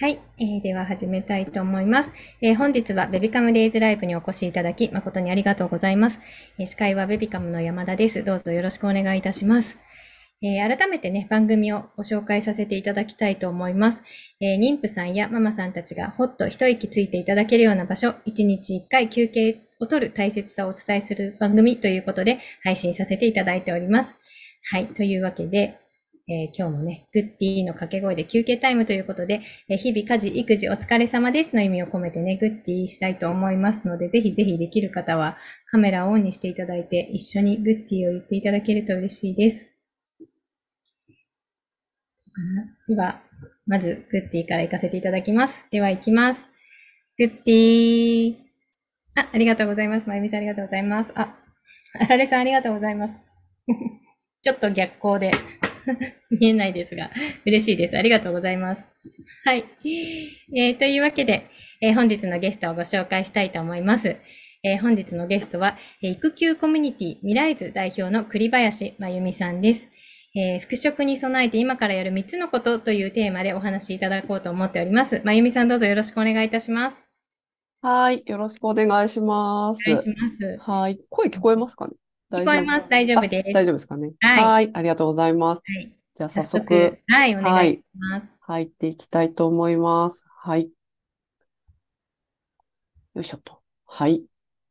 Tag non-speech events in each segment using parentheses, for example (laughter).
はい、えー、では始めたいと思います、えー、本日はベビカムデイズライブにお越しいただき誠にありがとうございます。えー、司会はベビカムの山田です。どうぞよろしくお願いいたします。えー、改めてね、番組をご紹介させていただきたいと思います。え、妊婦さんやママさんたちがほっと一息ついていただけるような場所、1日1回休憩を取る大切さをお伝えする番組ということで配信させていただいております。はい、というわけで、えー、今日もね、グッディの掛け声で休憩タイムということで、えー、日々家事、育児お疲れ様ですの意味を込めてね、グッディしたいと思いますので、ぜひぜひできる方はカメラをオンにしていただいて、一緒にグッディを言っていただけると嬉しいです。では、まずグッディから行かせていただきます。では行きます。グッディーあ、ありがとうございます。まゆみさんありがとうございます。あ、あられさんありがとうございます。(laughs) ちょっと逆光で (laughs) 見えないですが、嬉しいです。ありがとうございます。はい。えー、というわけで、えー、本日のゲストをご紹介したいと思います。えー、本日のゲストは、え育休コミュニティ未来図代表の栗林真由美さんです。えー、復職に備えて今からやる3つのことというテーマでお話しいただこうと思っております。真由美さんどうぞよろしくお願いいたします。はい。よろしくお願いします。お願いします。はい。声聞こえますかね？聞こえます？大丈夫です。大丈夫ですかね。はい。ありがとうございます。はい、じゃあ早速、はい、お願いします、はい。入っていきたいと思います。はい。よいしょと。はい。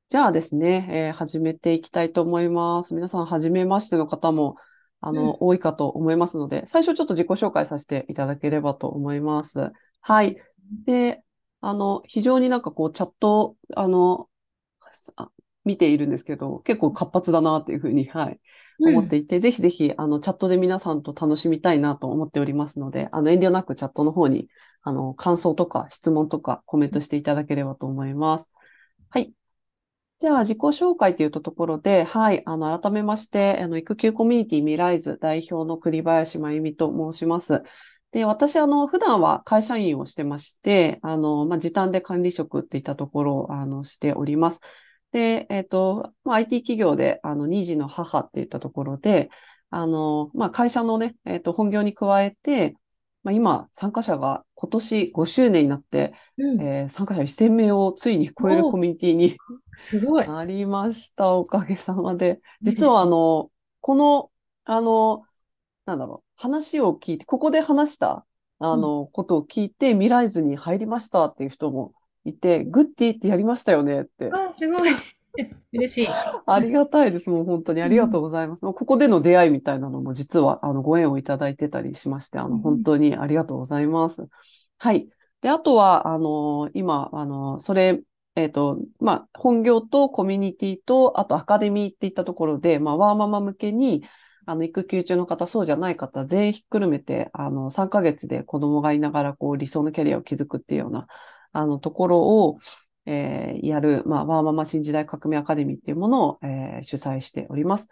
じゃあですね、えー、始めていきたいと思います。皆さん、はじめましての方も、あの、うん、多いかと思いますので、最初ちょっと自己紹介させていただければと思います。はい。で、あの、非常になんかこう、チャット、あの、見ているんですけど、結構活発だなっていうふうに、はい、思っていて、うん、ぜひぜひ、あの、チャットで皆さんと楽しみたいなと思っておりますので、あの、遠慮なくチャットの方に、あの、感想とか質問とかコメントしていただければと思います。はい。では、自己紹介というところで、はい、あの、改めまして、あの、育休コミュニティ未来図代表の栗林真由美と申します。で、私、あの、普段は会社員をしてまして、あの、まあ、時短で管理職っていったところを、あの、しております。で、えっ、ー、と、まあ、IT 企業で、あの、2児の母っていったところで、あの、まあ、会社のね、えっ、ー、と、本業に加えて、まあ、今、参加者が今年5周年になって、うん、えー、参加者1000名をついに超えるコミュニティにすごいありました。おかげさまで。実は、あの、この、あの、なんだろう、話を聞いて、ここで話した、あの、うん、ことを聞いて、未来図に入りましたっていう人もいて、グッディってやりましたよねって。あ、すごい。(laughs) 嬉しい。ありがたいです。もう本当にありがとうございます。うん、ここでの出会いみたいなのも実はあのご縁をいただいてたりしまして、あの本当にありがとうございます。うん、はい。で、あとは、あの、今、あの、それ、えっ、ー、と、まあ、本業とコミュニティと、あとアカデミーっていったところで、まあ、ワーママ向けに、あの、育休中の方、そうじゃない方、全員ひっくるめて、あの、3ヶ月で子供がいながら、こう、理想のキャリアを築くっていうような、あの、ところを、えー、やる、まあ、ワーママ新時代革命アカデミーっていうものを、えー、主催しております。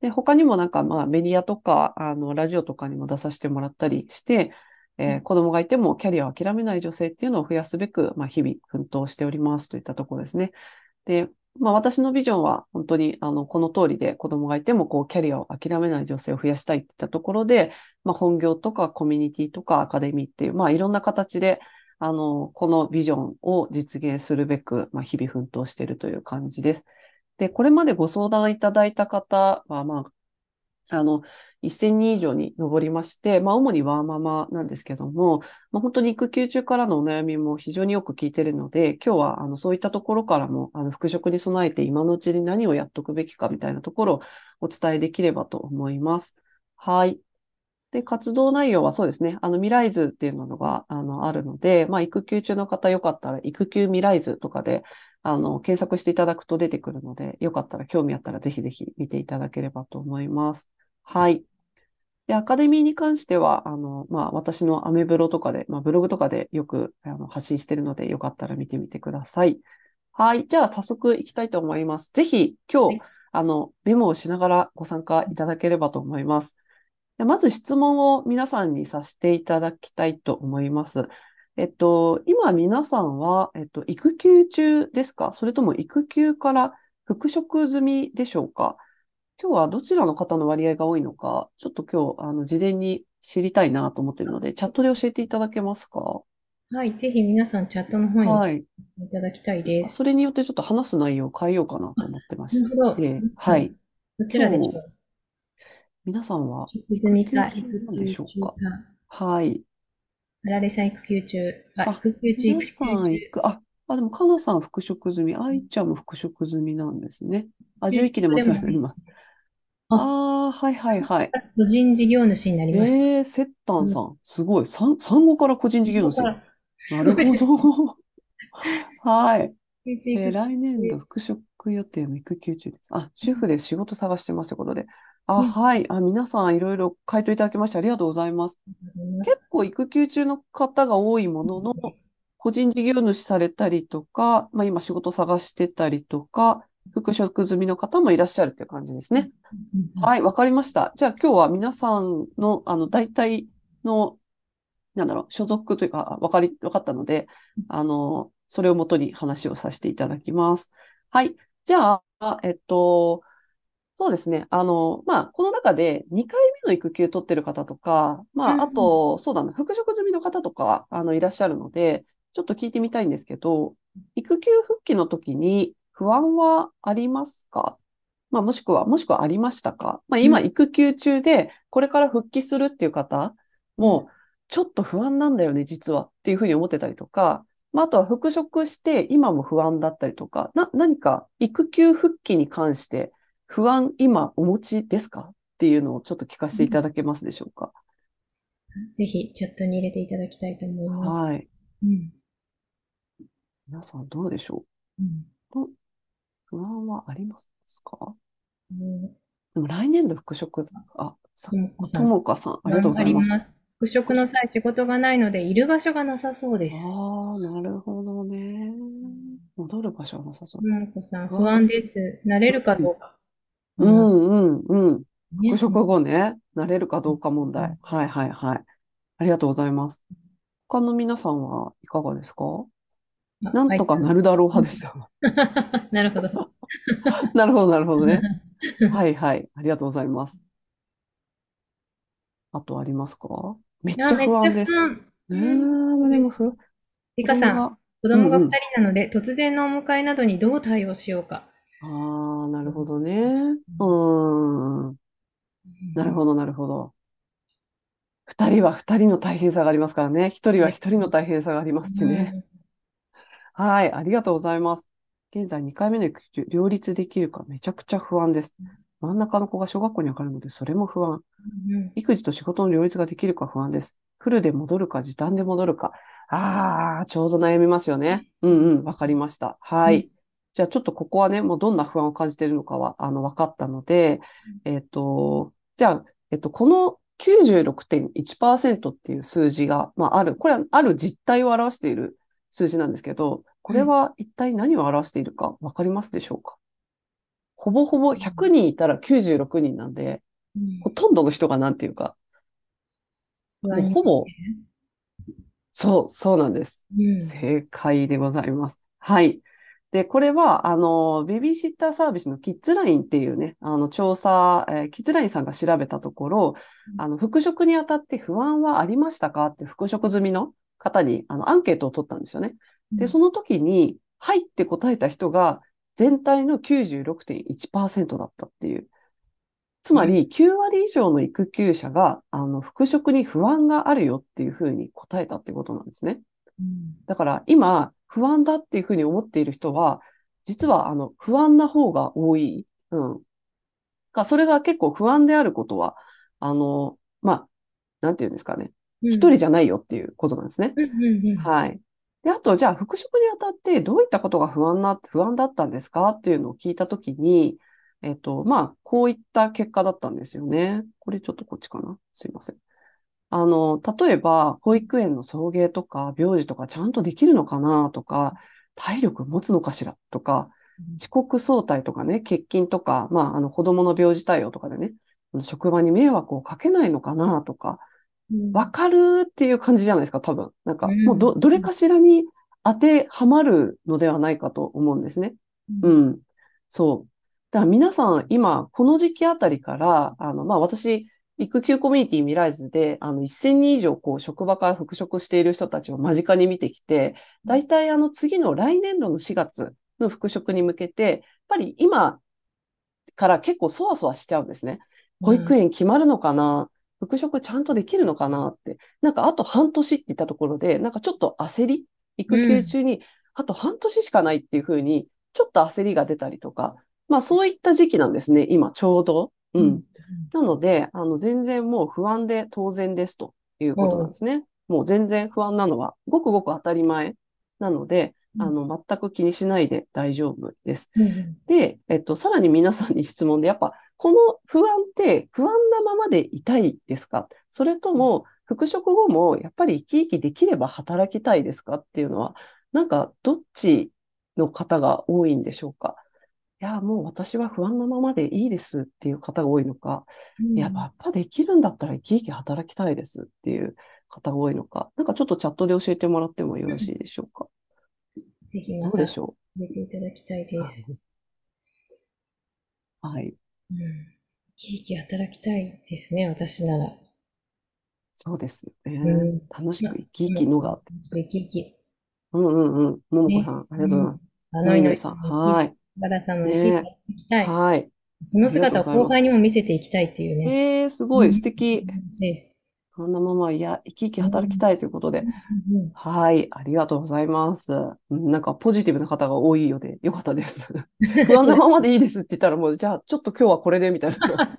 で、他にもなんか、まあ、メディアとか、あの、ラジオとかにも出させてもらったりして、えー、子供がいてもキャリアを諦めない女性っていうのを増やすべく、まあ、日々奮闘しておりますといったところですね。で、まあ、私のビジョンは本当にあのこの通りで子供がいてもこうキャリアを諦めない女性を増やしたいっていったところで、まあ、本業とかコミュニティとかアカデミーっていう、まあ、いろんな形であの、このビジョンを実現するべく、まあ、日々奮闘しているという感じです。で、これまでご相談いただいた方は、まあ、あの、1000人以上に上りまして、まあ、主にワーママなんですけども、まあ、本当に育休中からのお悩みも非常によく聞いているので、今日は、あの、そういったところからも、あの、復職に備えて今のうちに何をやっとくべきかみたいなところをお伝えできればと思います。はい。で、活動内容はそうですね。あの、未来図っていうのが、あの、あるので、まあ、育休中の方よかったら、育休未来図とかで、あの、検索していただくと出てくるので、よかったら、興味あったら、ぜひぜひ見ていただければと思います。はい。で、アカデミーに関しては、あの、まあ、私のアメブロとかで、まあ、ブログとかでよくあの発信しているので、よかったら見てみてください。はい。じゃあ、早速行きたいと思います。ぜひ、今日、あの、メモをしながらご参加いただければと思います。まず質問を皆さんにさせていただきたいと思います。えっと、今皆さんは、えっと、育休中ですか？それとも育休から復職済みでしょうか？今日はどちらの方の割合が多いのか、ちょっと今日、あの、事前に知りたいなと思っているので、チャットで教えていただけますか？はい、ぜひ皆さんチャットの方にはい。いただきたいです。それによってちょっと話す内容を変えようかなと思ってましなるほど。はい。どちらでしょう？皆さんは食済育みか、休中で育休しょうか？はい。あられさん育休中。あ、あ、育休中、皆育休中。さん行く、あ、あ、でも、かなさん復職済み、愛ちゃんも復職済みなんですね。あ、育休11期でもお中でも、世話になります。あ、ああ、はいはいはい。個人事業主になりました。ええー、セッタンうん、さん、すごい。産、産後から個人事業主。ここからなするほど。ごいですね。はい。育休中、えー育休来年度中。復職予定の育休中です。あ、主婦で仕事探してますということで。あ、うん、はい。あ、皆さんいろいろ回答いただきましてありがとうございます。結構育休中の方が多いものの、個人事業主されたりとか、まあ今仕事探してたりとか、復職済みの方もいらっしゃるっていう感じですね。はい、わかりました。じゃあ今日は皆さんの、あの、大体の、なんだろう、所属というか、わかり、わかったので、あの、それをもとに話をさせていただきます。はい。じゃあ、えっと、そうですね。あの、まあ、この中で2回目の育休取ってる方とか、まあ、あうん、と、そうだな、復職済みの方とか、あの、いらっしゃるので、ちょっと聞いてみたいんですけど、育休復帰の時に不安はありますか？まあ、もしくは、もしくはありましたか？まあ、今、うん、育休中で、これから復帰するっていう方うん、も、ちょっと不安なんだよね、実は、っていうふうに思ってたりとか、まあ、あとは復職して、今も不安だったりとか、な、何か育休復帰に関して、不安、今お持ちですか？っていうのをちょっと聞かせていただけますでしょうか？ぜひチャットに入れていただきたいと思います。はい。うん。皆さんどうでしょう？ん。う不安はありますか？うんでも来年度復職、あ、さ、ともかさん、ありがとう頑ございます。復職の際、仕事がないので、いる場所がなさそうです。ああ、なるほどね。戻る場所はなさそう。ともこさん、不安。です。慣れるかうん、どうか。ううん。ん、うん。うん復ね。職後ね、慣れるかどうか問題。うん。はい、はい、はい。ありがとうございます。他の皆さんはいかがですか？あ、なんとか。なるだろううん派でした。(laughs) なるほど。(laughs) なるほど、なるほどね。(laughs) はいはい。ありがとうございます。あとありますか？めっあ、ちゃめっちゃ不安です。不安。えうん。ー、でもふ、子リカさん、供が、子供が2うんうん。人なので、突然のお迎えなどにどう対応しようか。ああ、なるほうんどね。うーん。なるほど、なるほど。二人は二人の大変さがありますからね。一人は一人の大変さがありますしね。うんはい、ありがとうございます。現在2回目の育休、両立できるかめちゃくちゃ不安です。真ん中の子が小学校に上がるので、それも不安。うん育児と仕事の両立ができるか不安です。フルで戻るか、時短で戻るか。ああ、ちょうど悩みますよね。うんうん、わかりました。はうんい。じゃあちょっとここはね、もうどんな不安を感じているのかは、あの、分かったので、えっと、じゃあ、えっと、この96.1%っていう数字が、まあ、ある、これはある実態を表している数字なんですけど、これは一体何を表しているか分かりますでしょうか？ほぼほぼ100人いたら96人なんで、うんほとんどの人がなんていうか、もうほぼ、そう、そうなんです。うん。正解でございます。はい。で、これは、あの、ベビーシッターサービスのキッズラインっていうね、あの、調査、えーキッズラインさんが調べたところ、あの、復職にあたって不安はありましたかって復職済みの方に、あの、アンケートを取ったんですよね。で、その時に、はいって答えた人が、全体の96.1%だったっていう。つまり、9割以上の育休者が、あの、復職に不安があるよっていうふうに答えたってことなんですね。うんだから今、不安だっていうふうに思っている人は、実はあの不安な方が多い。うん。かそれが結構不安であることは、あの、まあ、なんていうんですかね。一うん人じゃないよっていうことなんですね。うんうんうんはい。で、あと、じゃあ、復職にあたってどういったことが不安な、不安だったんですかっていうのを聞いたときに、えっと、まあ、こういった結果だったんですよね。これちょっとこっちかな。すいません。あの、例えば、保育園の送迎とか、病児とかちゃんとできるのかなとか、体力持つのかしらとか、遅刻早退とかね、欠勤とか、まあ、あの、子供の病児対応とかでね、職場に迷惑をかけないのかなとか、うんわかるっていう感じじゃないですか、多分。なんか、もううんど、どれかしらに当てはまるのではないかと思うんですね。うんうん。そう。だから皆さん、今、この時期あたりから、あの、まあ私、育休コミュニティミライズで、あの、1000人以上、こう、職場から復職している人たちを間近に見てきて、大体あの、次の来年度の4月の復職に向けて、やっぱり今から結構そわそわしちゃうんですね。保育園決まるのかな、復職ちゃんとできるのかなって。なんかあと半年って言ったところで、なんかちょっと焦り育休中に、あと半年しかないっていうふうに、ちょっと焦りが出たりとか、まあそういった時期なんですね、今ちょうど。うん。なので、あの、全然もう不安で当然ですということなんですね。もう全然不安なのは、ごくごく当たり前なので、あの、全く気にしないで大丈夫です。で、えっと、さらに皆さんに質問で、やっぱ、この不安って不安なままでいたいですか？それとも、復職後もやっぱり生き生きできれば働きたいですか？っていうのは、なんか、どっちの方が多いんでしょうか？いや、もう私は不安なままでいいですっていう方が多いのか、うん、やっぱできるんだったら生き生き働きたいですっていう方が多いのか、なんかちょっとチャットで教えてもらってもよろしいでしょうか。ぜひどうでしょう入れていただきたいです。はい。うん。生き生き働きたいですね、私なら。そうですね。うん、楽しく生き生きのが。楽しく生き生き。うんうんうん。ももこさん、ありがとうございます。あのいのさん、はい。バラさんも生き生ききたい。はい。その姿を後輩にも見せていきたいっていうね。えー、すごい素敵。そんなまま、いや、生き生き働きたいということで。はい、ありがとうございます。なんかポジティブな方が多いようで、よかったです。(laughs) 不安なままでいいですって言ったら、もう、じゃあ、ちょっと今日はこれで、みたいな。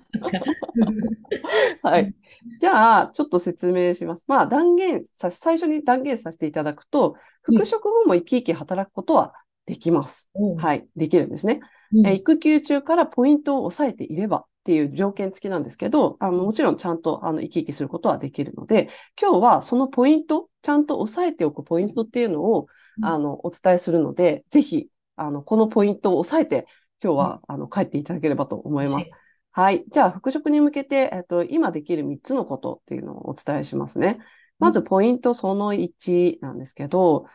(laughs) はい。じゃあ、ちょっと説明します。まあ、断言さ、最初に断言させていただくと、復職後も生き生き働くことはできます。はい、できるんですね。うん、育休中からポイントを抑えていればっていう条件付きなんですけど、あのもちろんちゃんとあの生き生きすることはできるので、今日はそのポイント、ちゃんと抑えておくポイントっていうのを、あのお伝えするので、ぜひあのこのポイントを抑えて今日は、あの帰っていただければと思います。はい。じゃあ、復職に向けて、えっと、今できる3つのことっていうのをお伝えしますね。まず、ポイントその1なんですけど、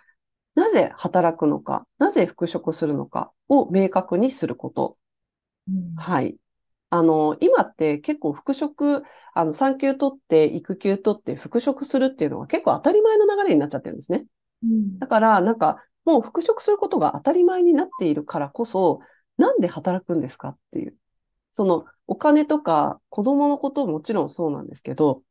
なぜ働くのか、なぜ復職するのかを明確にすること。うん、はい。あの、今って結構復職、あの、産休取って、育休取って復職するっていうのが結構当たり前の流れになっちゃってるんですね。うん、だから、なんか、もう復職することが当たり前になっているからこそ、なんで働くんですかっていう。その、お金とか子供のことももちろんそうなんですけど、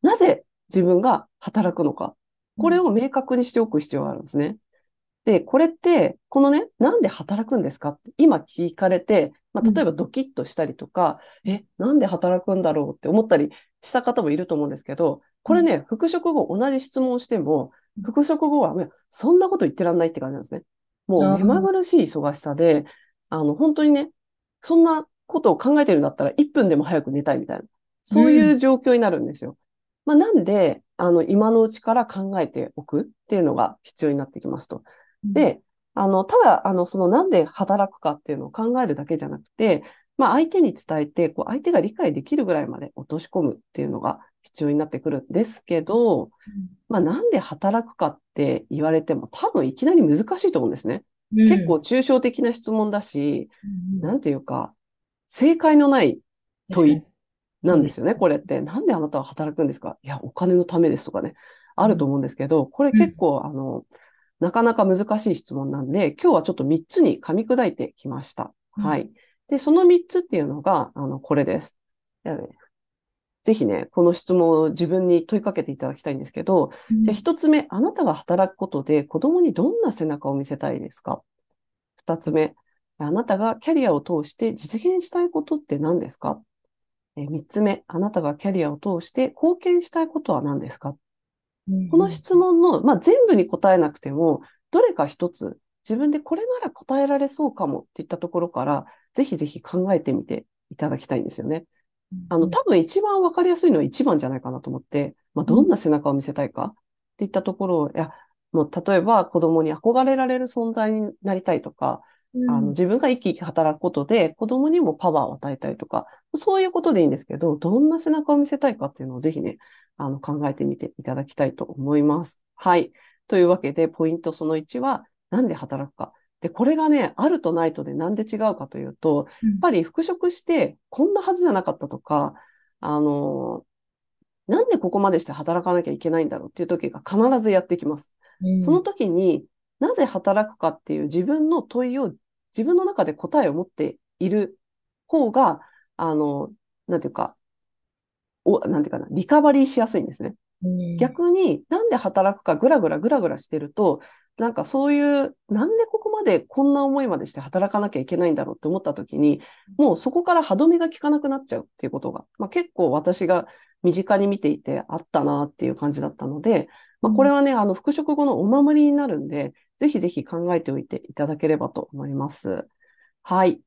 なぜ自分が働くのかこれを明確にしておく必要があるんですね。で、これって、このね、なんで働くんですかって今聞かれて、まあ、例えばドキッとしたりとか、うん、え、なんで働くんだろうって思ったりした方もいると思うんですけど、これね、復職後同じ質問をしても、復職後は、そんなこと言ってらんないって感じなんですね。もう目まぐるしい忙しさで、あの、本当にね、そんなことを考えてるんだったら1分でも早く寝たいみたいな、そういう状況になるんですよ。まあ、なんで、あの、今のうちから考えておくっていうのが必要になってきますと。で、あの、ただ、あの、そのなんで働くかっていうのを考えるだけじゃなくて、まあ、相手に伝えて、こう、相手が理解できるぐらいまで落とし込むっていうのが必要になってくるんですけど、まあ、なんで働くかって言われても、多分いきなり難しいと思うんですね。うん、結構抽象的な質問だし、うん、なんていうか、正解のない問いなんですよね、これって。なんであなたは働くんですか？いや、お金のためですとかね。あると思うんですけど、これ結構、あの、なかなか難しい質問なんで、今日はちょっと3つに噛み砕いてきました。はい。で、その3つっていうのが、あの、これです。ぜひね、この質問を自分に問いかけていただきたいんですけど、うん、じゃあ1つ目、あなたが働くことで子供にどんな背中を見せたいですか ?2 つ目、あなたがキャリアを通して実現したいことって何ですか？え3つ目、あなたがキャリアを通して貢献したいことは何ですか、うん、この質問の、まあ、全部に答えなくても、どれか一つ、自分でこれなら答えられそうかもっていったところから、ぜひぜひ考えてみていただきたいんですよね。あの、多分一番わかりやすいのは一番じゃないかなと思って、まあ、どんな背中を見せたいかっていったところを、いや、もう例えば子供に憧れられる存在になりたいとか、あの自分が生き生き働くことで子供にもパワーを与えたいとか、そういうことでいいんですけど、どんな背中を見せたいかっていうのをぜひね、あの考えてみていただきたいと思います。はい。というわけで、ポイントその1は、なんで働くか。で、これがね、あるとないとでなんで違うかというと、やっぱり復職して、こんなはずじゃなかったとか、あの、なんでここまでして働かなきゃいけないんだろうっていう時が必ずやってきます。うんその時になぜ働くかっていう自分の問いを自分の中で答えを持っている方が、あの、なんていうか、お、なんていうかな、リカバリーしやすいんですね。うん逆になんで働くかぐらぐらぐらぐらしてると、なんかそういう、なんでここまでこんな思いまでして働かなきゃいけないんだろうって思った時に、もうそこから歯止めが効かなくなっちゃうっていうことが、まあ、結構私が身近に見ていてあったなっていう感じだったので、まあ、これはね、あの、復職後のお守りになるんで、ぜひぜひ考えておいていただければと思います。はい。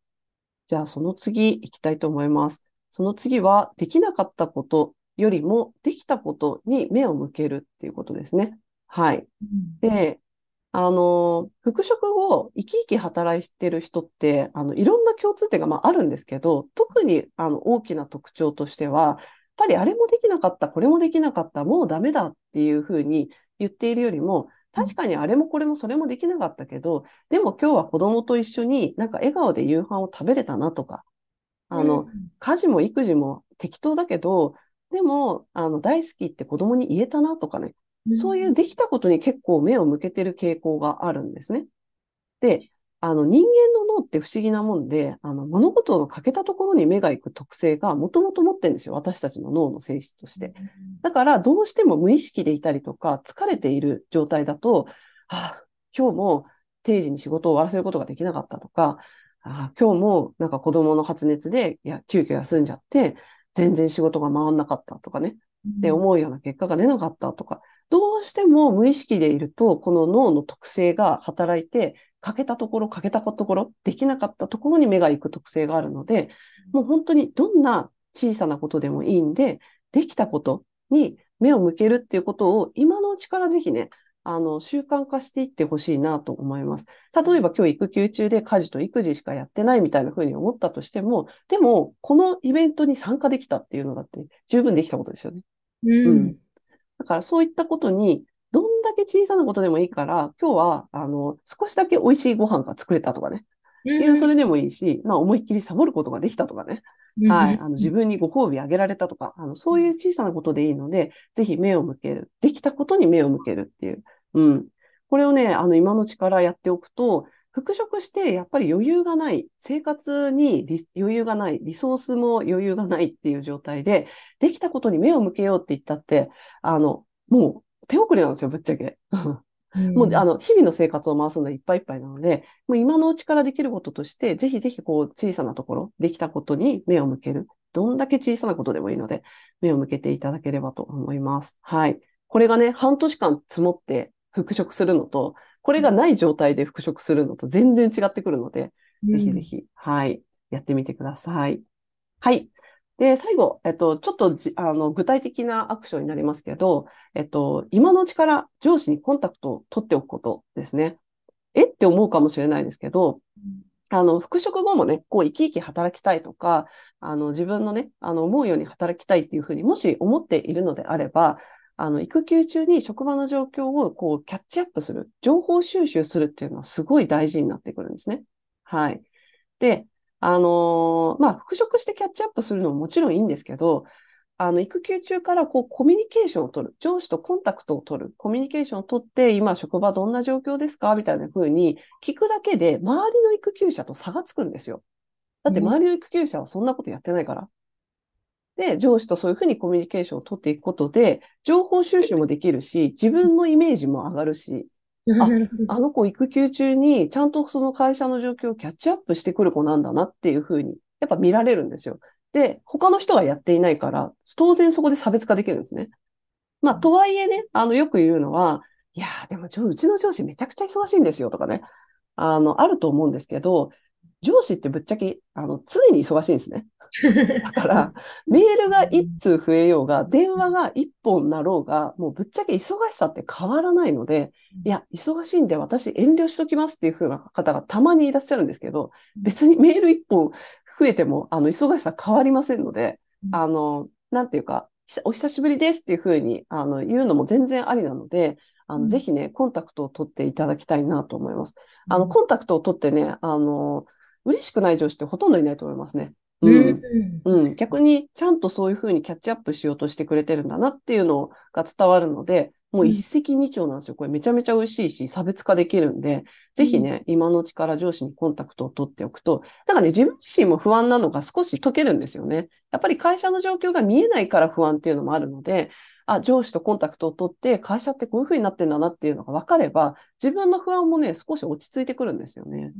じゃあその次行きたいと思います。その次は、できなかったことよりも、できたことに目を向けるっていうことですね。はい。で、あの、復職後、生き生き働いてる人って、あの、いろんな共通点が、まあ、あるんですけど、特に、あの、大きな特徴としては、ぱりあれもできなかった、これもできなかった、もうダメだっていうふうに言っているよりも、確かにあれもこれもそれもできなかったけど、でも今日は子供と一緒になんか笑顔で夕飯を食べれたなとか、あの、家事も育児も適当だけど、でも、あの、大好きって子供に言えたなとかね、そういうできたことに結構目を向けてる傾向があるんですね。で、あの人間の脳って不思議なもんで、あの物事の欠けたところに目が行く特性がもともと持ってるんですよ。私たちの脳の性質として。だからどうしても無意識でいたりとか疲れている状態だと、ああ、今日も定時に仕事を終わらせることができなかったとか、ああ今日もなんか子供の発熱でいや急遽休んじゃって全然仕事が回んなかったとかね。って思うような結果が出なかったとか、どうしても無意識でいると、この脳の特性が働いて、欠けたところ、欠けたところ、できなかったところに目が行く特性があるので、もう本当にどんな小さなことでもいいんで、できたことに目を向けるっていうことを今のうちからぜひね、あの、習慣化していってほしいなと思います。例えば今日育休中で家事と育児しかやってないみたいな風に思ったとしても、でも、このイベントに参加できたっていうのだって十分できたことですよね。ううんん。だからそういったことに、だけ小さなことでもいいから、今日は、あの、少しだけ美味しいご飯が作れたとかね。いうそれでもいいし、まあ思いっきりサボることができたとかね。はい。あの、自分にご褒美あげられたとか、あの、そういう小さなことでいいので、ぜひ目を向ける。できたことに目を向けるっていう。うん。これをね、あの、今のうちからやっておくと、復職してやっぱり余裕がない、生活にリ余裕がない、リソースも余裕がないっていう状態で、できたことに目を向けようって言ったって、あの、もう手遅れなんですよ、ぶっちゃけ。もう、あの、日々の生活を回すのいっぱいいっぱいなので、もう今のうちからできることとして、ぜひぜひこう、小さなところ、できたことに目を向ける。どんだけ小さなことでもいいので、目を向けていただければと思います。はい。これがね、半年間積もって復職するのと、これがない状態で復職するのと全然違ってくるので、ぜひぜひ、はい、やってみてください。はい。で、最後、えっと、ちょっとじあの具体的なアクションになりますけど、えっと、今のうちから上司にコンタクトを取っておくことですね。えって思うかもしれないですけど、あの、復職後もね、こう、生き生き働きたいとか、あの、自分のね、あの、思うように働きたいっていうふうにもし思っているのであれば、あの、育休中に職場の状況をこう、キャッチアップする、情報収集するっていうのはすごい大事になってくるんですね。はい。で、あのーまあ、復職してキャッチアップするのももちろんいいんですけど、あの、育休中からこう、コミュニケーションを取る。上司とコンタクトを取る。コミュニケーションを取って、今職場どんな状況ですか？みたいな風に聞くだけで、周りの育休者と差がつくんですよ。だって周りの育休者はそんなことやってないから。で、上司とそういうふうにコミュニケーションを取っていくことで、情報収集もできるし、自分のイメージも上がるし、(laughs) あの子育休中にちゃんとその会社の状況をキャッチアップしてくる子なんだなっていうふうに、やっぱ見られるんですよ。で、他の人はやっていないから、当然そこで差別化できるんですね。まあ、とはいえね、あの、よく言うのは、いやー、でも、うちの上司めちゃくちゃ忙しいんですよとかね、あの、あると思うんですけど、上司ってぶっちゃけ、あの、常に忙しいんですね。だから、メールが1通増えようが、電話が1本なろうが、もうぶっちゃけ忙しさって変わらないので、いや、忙しいんで私遠慮しときますっていう風な方がたまにいらっしゃるんですけど、別にメール1本増えても、あの、忙しさ変わりませんので、あの、なんていうか、お久しぶりですっていう風に、あの、言うのも全然ありなので、あの、ぜひね、コンタクトを取っていただきたいなと思います。あの、コンタクトを取ってね、あの、嬉しくない上司ってほとんどいないと思いますね。うん。うん。逆にちゃんとそういうふうにキャッチアップしようとしてくれてるんだなっていうのが伝わるので、もう一石二鳥なんですよ。これめちゃめちゃ美味しいし、差別化できるんで、ぜひね、今のうちから上司にコンタクトを取っておくと、だからね、自分自身も不安なのが少し解けるんですよね。やっぱり会社の状況が見えないから不安っていうのもあるので、あ、上司とコンタクトを取って、会社ってこういうふうになってんだなっていうのが分かれば、自分の不安もね、少し落ち着いてくるんですよね。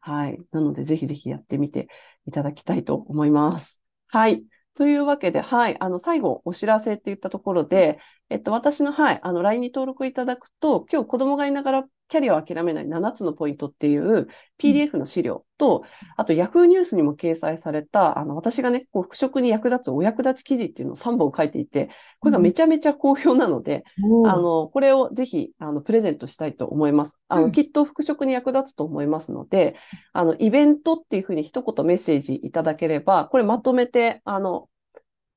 はい。なので、ぜひぜひやってみていただきたいと思います。はい。というわけで、はい。あの、最後、お知らせって言ったところで、えっと、私の、はい、あの、LINE に登録いただくと、今日子供がいながらキャリアを諦めない7つのポイントっていう PDF の資料と、あと Yahoo ニュースにも掲載された、あの、私がね、こう復職に役立つお役立ち記事っていうのを3本書いていて、これがめちゃめちゃ好評なので、うん、あの、これをぜひ、あの、プレゼントしたいと思います。あの、うん、きっと復職に役立つと思いますので、あの、イベントっていうふうに一言メッセージいただければ、これまとめて、あの、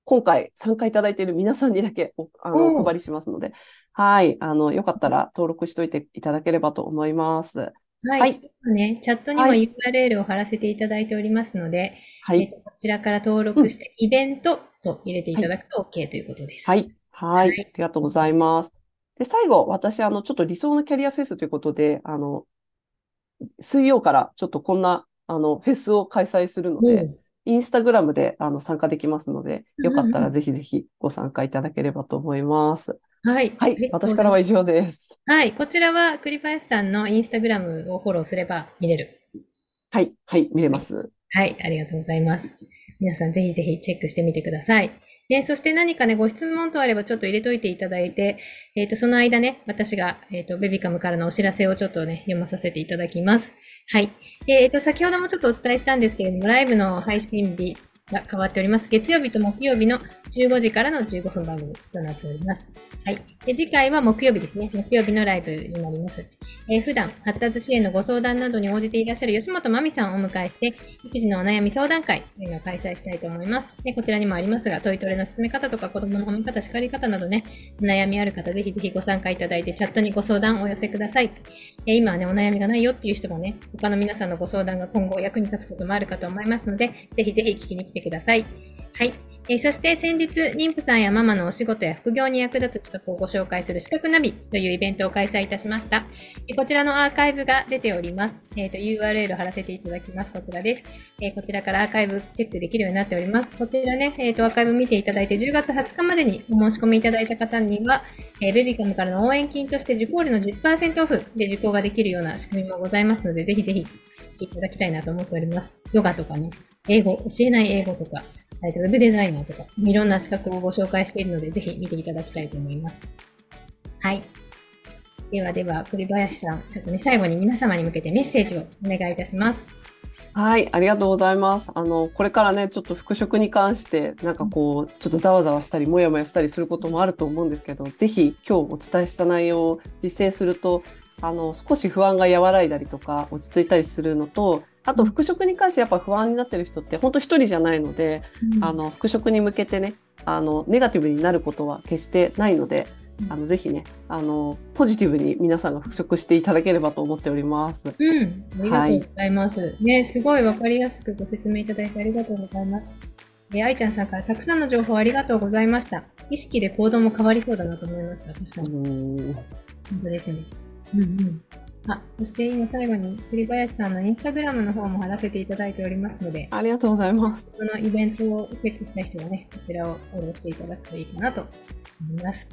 今回参加いただいている皆さんにだけおあの、お配りしますので、はい。あの、よかったら登録しておいていただければと思います。はい。はい、ね、チャットにも URL を貼らせていただいておりますので、はい。こちらから登録して、イベントと入れていただくと OK ということです。はい。はい。ありがとうございます。で、最後、私、あの、ちょっと理想のキャリアフェスということで、あの、水曜からちょっとこんな、あの、フェスを開催するので、インスタグラムであの参加できますので、よかったらぜひぜひご参加いただければと思います。はい。はい。私からは以上です。はい。こちらは栗林さんのインスタグラムをフォローすれば見れる。はい。はい。見れます。はい。ありがとうございます。皆さんぜひぜひチェックしてみてください。で、そして何かね、ご質問とあればちょっと入れといていただいて、えっ、ー、と、その間ね、私が、えっ、ー、と、ベビカムからのお知らせをちょっとね、読まさせていただきます。はい。えっ、と、先ほどもちょっとお伝えしたんですけれども、ライブの配信日が変わっております。月曜日と木曜日の15時からの15分番組となっております。はい。で次回は木曜日ですね。木曜日のライブになります。えー、普段、発達支援のご相談などに応じていらっしゃる吉本真美さんをお迎えして、育児のお悩み相談会というのを開催したいと思います。でこちらにもありますが、トイトレの進め方とか子供の褒め方、叱り方などね、お悩みある方、ぜひぜひご参加いただいて、チャットにご相談をお寄せください。え、今はね、お悩みがないよっていう人もね、他の皆さんのご相談が今後役に立つこともあるかと思いますので、ぜひぜひ聞きに来ててください。はい。えー、そして先日、妊婦さんやママのお仕事や副業に役立つ資格をご紹介する資格ナビというイベントを開催いたしました。えー、こちらのアーカイブが出ております。えーと、URL を貼らせていただきます。こちらです、えー、こちらからアーカイブチェックできるようになっております。こちらね、えーと、アーカイブ見ていただいて10月20日までにお申し込みいただいた方には、えー、ベビカムからの応援金として受講料の10%オフで受講ができるような仕組みもございますので、ぜひぜひいただきたいなと思っております。ヨガとかね、英語、教えない英語とか、えっと、ウェブデザイナーとか、いろんな資格をご紹介しているので、ぜひ見ていただきたいと思います。はい。ではでは、栗林さん、ちょっとね、最後に皆様に向けてメッセージをお願いいたします。はい、ありがとうございます。あの、これからね、ちょっと復職に関して、なんかこう、ちょっとざわざわしたり、もやもやしたりすることもあると思うんですけど、ぜひ今日お伝えした内容を実践すると、あの、少し不安が和らいだりとか、落ち着いたりするのと、あと復職に関してやっぱ不安になってる人って本当一人じゃないので、うん、あの復職に向けてねあのネガティブになることは決してないので、あのぜひねあのポジティブに皆さんが復職していただければと思っております。うん、ありがとうございます。はい、ねすごいわかりやすくご説明いただいてありがとうございます。え愛ちゃんさんからたくさんの情報ありがとうございました。意識で行動も変わりそうだなと思いました。確かに。本当ですね。うんうん。あ、そして今最後に栗林さんのインスタグラムの方も貼らせていただいておりますので、ありがとうございます。そのイベントをチェックした人はね、こちらをフォローしていただくといいかなと思います。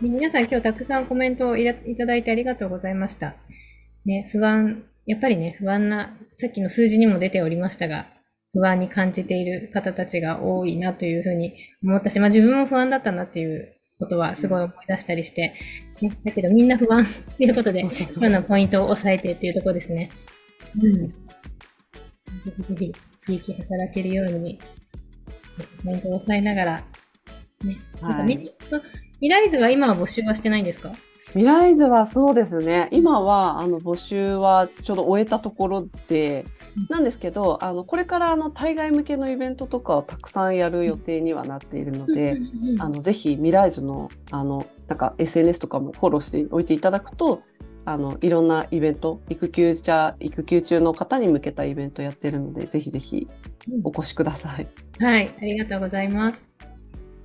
皆さん今日たくさんコメントをいただいてありがとうございました。ね、不安、やっぱりね、不安な、さっきの数字にも出ておりましたが、不安に感じている方たちが多いなというふうに思ったし、まあ自分も不安だったなっていうことはすごい思い出したりして、ね、だけどみんな不安ということで、今日のポイントを押さえてっていうところですね。うん。ぜひぜひ、利益働けるように、ポイントを押さえながら、ね。はい、未来図は今は募集はしてないんですか？未来図はそうですね。今はあの募集はちょうど終えたところで、なんですけど、あのこれからあの対外向けのイベントとかをたくさんやる予定にはなっているので、あのぜひ未来図のあのなんか SNS とかもフォローしておいていただくと、あの、いろんなイベント、育休者、育休中の方に向けたイベントやってるので、ぜひぜひお越しください。はい、ありがとうございます。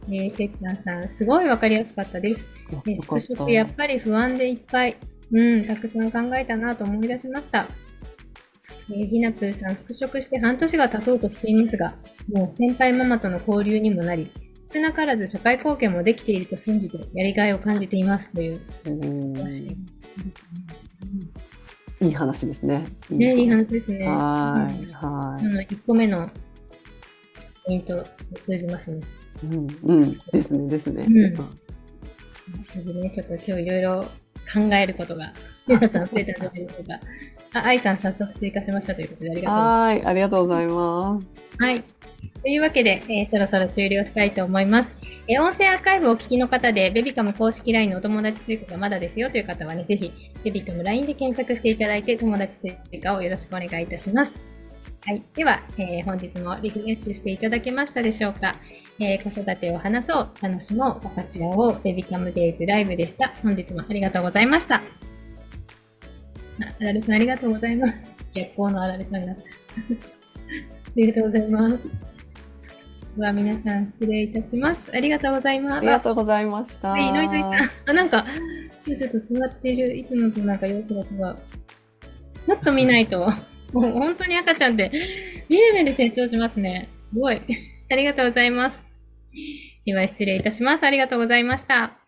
えー、てっちゃんさん、すごいわかりやすかったです。ね復職やっぱり不安でいっぱい、うん、たくさん考えたなと思い出しました。えーひなぷーさん、復職して半年が経とうとしていますが、もう先輩ママとの交流にもなり、少なからず社会貢献もできていると信じてやりがいを感じていますといううん話。いい話ですね。ね、いい話ですね。はい、うんはあの、1個目のポイントに通じますね。い。うん、うん、ですね、ですね。うんね、ちょっと今日いろいろ考えることが、皆さん増えたんじゃないでしょうか。あ、愛さん早速追加しましたということでありがとうございまはい、ありがとうございます。はい。というわけで、えーそろそろ終了したいと思います。えー音声アーカイブをお聞きの方で、ベビカム公式 LINE のお友達追加がまだですよという方はね、ぜひ、ベビカム LINE で検索していただいて、友達追加をよろしくお願いいたします。はい。では、えー本日もリフレッシュしていただけましたでしょうか。えー子育てを話そう、楽しもう、分かち合おう、ベビカムデイズライブでした。本日もありがとうございました。ああられさんありがとうございます。逆光のあられさんになった。ありがとうございます。では皆さん失礼いたします。ありがとうございます。ありがとうございました。はい、のいといさん。あ、なんか、今日ちょっと座っている、いつもとなんか様子が違う。もっと見ないと。(laughs) もう本当に赤ちゃんって、みるみる成長しますね。すごい。ありがとうございます。では失礼いたします。ありがとうございました。